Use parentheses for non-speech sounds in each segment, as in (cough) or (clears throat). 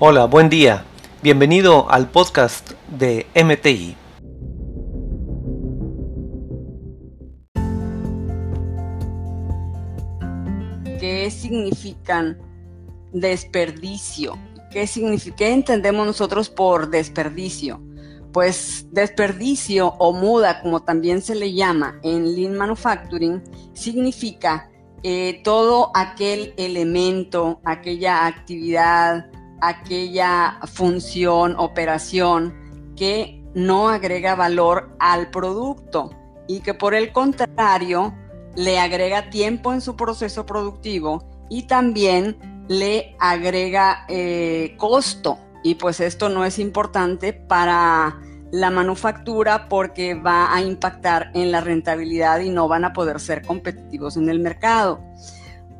Hola, buen día. Bienvenido al podcast de MTI. ¿Qué significan desperdicio? ¿Qué, significa, ¿Qué entendemos nosotros por desperdicio? Pues desperdicio o muda, como también se le llama en Lean Manufacturing, significa eh, todo aquel elemento, aquella actividad, aquella función, operación que no agrega valor al producto y que por el contrario le agrega tiempo en su proceso productivo y también le agrega eh, costo. Y pues esto no es importante para la manufactura porque va a impactar en la rentabilidad y no van a poder ser competitivos en el mercado.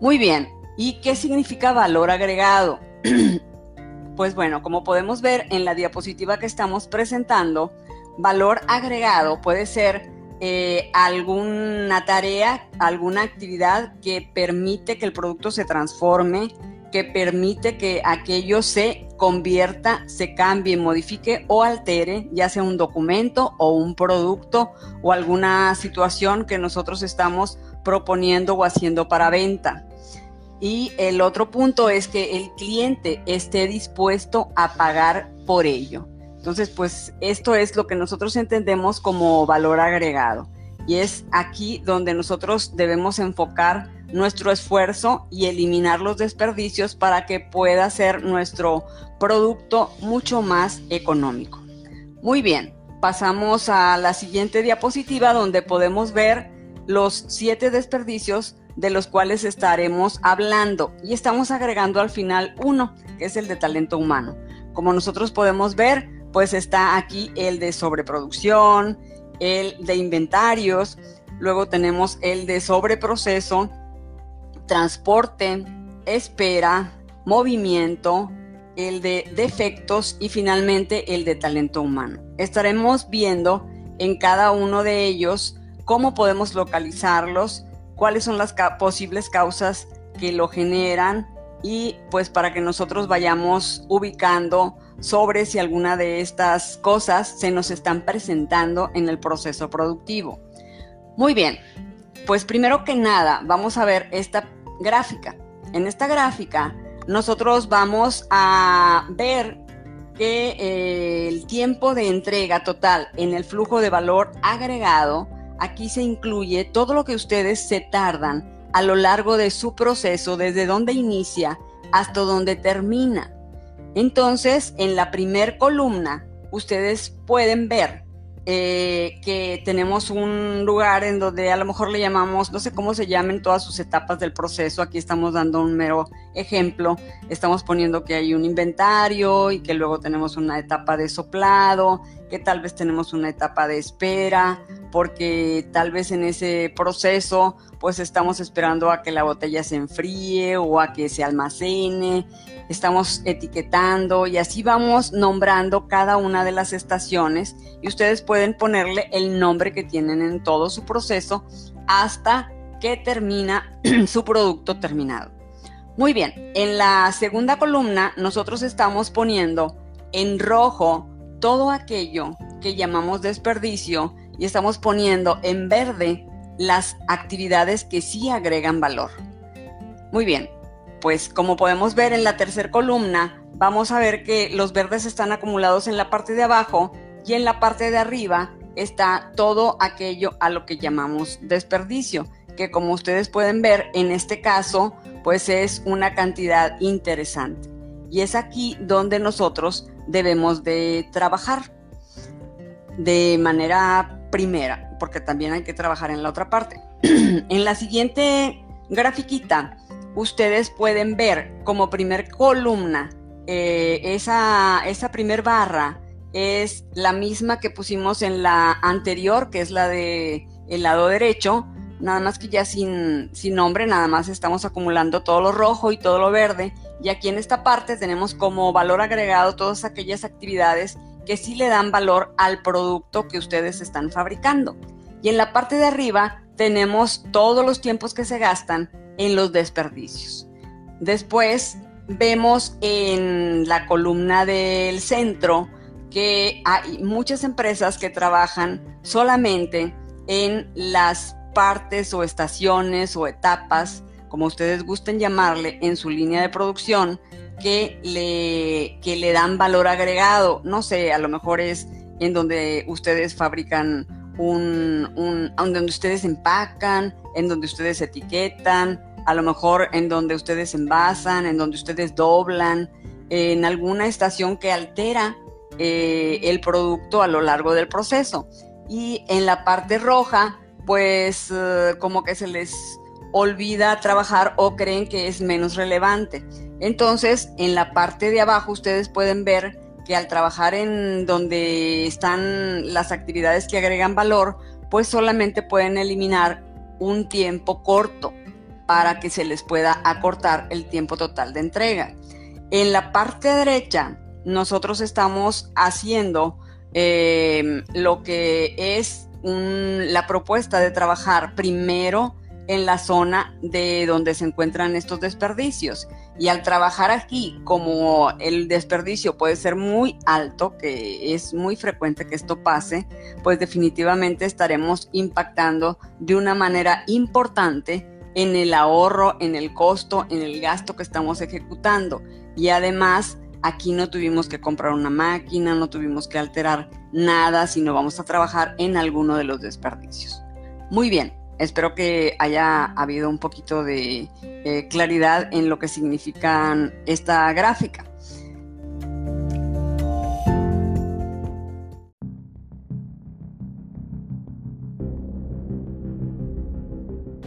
Muy bien, ¿y qué significa valor agregado? (clears throat) pues bueno, como podemos ver en la diapositiva que estamos presentando, valor agregado puede ser eh, alguna tarea, alguna actividad que permite que el producto se transforme, que permite que aquello se convierta, se cambie, modifique o altere, ya sea un documento o un producto o alguna situación que nosotros estamos proponiendo o haciendo para venta. Y el otro punto es que el cliente esté dispuesto a pagar por ello. Entonces, pues esto es lo que nosotros entendemos como valor agregado. Y es aquí donde nosotros debemos enfocar nuestro esfuerzo y eliminar los desperdicios para que pueda ser nuestro producto mucho más económico. Muy bien, pasamos a la siguiente diapositiva donde podemos ver los siete desperdicios de los cuales estaremos hablando y estamos agregando al final uno, que es el de talento humano. Como nosotros podemos ver, pues está aquí el de sobreproducción, el de inventarios, luego tenemos el de sobreproceso, transporte, espera, movimiento, el de defectos y finalmente el de talento humano. Estaremos viendo en cada uno de ellos cómo podemos localizarlos, cuáles son las posibles causas que lo generan y pues para que nosotros vayamos ubicando sobre si alguna de estas cosas se nos están presentando en el proceso productivo. Muy bien, pues primero que nada vamos a ver esta gráfica. En esta gráfica nosotros vamos a ver que eh, el tiempo de entrega total en el flujo de valor agregado aquí se incluye todo lo que ustedes se tardan a lo largo de su proceso, desde donde inicia hasta donde termina. Entonces, en la primer columna, ustedes pueden ver eh, que tenemos un lugar en donde a lo mejor le llamamos, no sé cómo se llamen todas sus etapas del proceso, aquí estamos dando un mero ejemplo, estamos poniendo que hay un inventario y que luego tenemos una etapa de soplado, que tal vez tenemos una etapa de espera, porque tal vez en ese proceso pues estamos esperando a que la botella se enfríe o a que se almacene, estamos etiquetando y así vamos nombrando cada una de las estaciones y ustedes pueden ponerle el nombre que tienen en todo su proceso hasta que termina (clears throat) su producto terminado. Muy bien, en la segunda columna nosotros estamos poniendo en rojo todo aquello que llamamos desperdicio y estamos poniendo en verde las actividades que sí agregan valor. Muy bien, pues como podemos ver en la tercera columna, vamos a ver que los verdes están acumulados en la parte de abajo y en la parte de arriba está todo aquello a lo que llamamos desperdicio, que como ustedes pueden ver en este caso, pues es una cantidad interesante. Y es aquí donde nosotros debemos de trabajar de manera primera, porque también hay que trabajar en la otra parte. (clears throat) en la siguiente grafiquita ustedes pueden ver como primer columna eh, esa, esa primer barra es la misma que pusimos en la anterior, que es la de lado derecho, nada más que ya sin, sin nombre, nada más estamos acumulando todo lo rojo y todo lo verde. Y aquí en esta parte tenemos como valor agregado todas aquellas actividades que sí le dan valor al producto que ustedes están fabricando. Y en la parte de arriba tenemos todos los tiempos que se gastan en los desperdicios. Después, vemos en la columna del centro que hay muchas empresas que trabajan solamente en las partes o estaciones o etapas, como ustedes gusten llamarle, en su línea de producción que le, que le dan valor agregado. No sé, a lo mejor es en donde ustedes fabrican un, un, donde ustedes empacan, en donde ustedes etiquetan, a lo mejor en donde ustedes envasan, en donde ustedes doblan, en alguna estación que altera eh, el producto a lo largo del proceso. Y en la parte roja, pues eh, como que se les olvida trabajar o creen que es menos relevante. Entonces, en la parte de abajo ustedes pueden ver que al trabajar en donde están las actividades que agregan valor, pues solamente pueden eliminar un tiempo corto para que se les pueda acortar el tiempo total de entrega. En la parte derecha, nosotros estamos haciendo eh, lo que es la propuesta de trabajar primero en la zona de donde se encuentran estos desperdicios. Y al trabajar aquí, como el desperdicio puede ser muy alto, que es muy frecuente que esto pase, pues definitivamente estaremos impactando de una manera importante en el ahorro, en el costo, en el gasto que estamos ejecutando. Y además, aquí no tuvimos que comprar una máquina, no tuvimos que alterar nada, sino vamos a trabajar en alguno de los desperdicios. Muy bien, espero que haya habido un poquito de eh, claridad en lo que significa esta gráfica.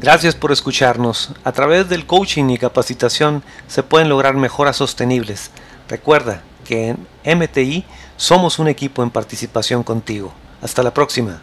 Gracias por escucharnos. A través del coaching y capacitación se pueden lograr mejoras sostenibles. Recuerda que en MTI somos un equipo en participación contigo. Hasta la próxima.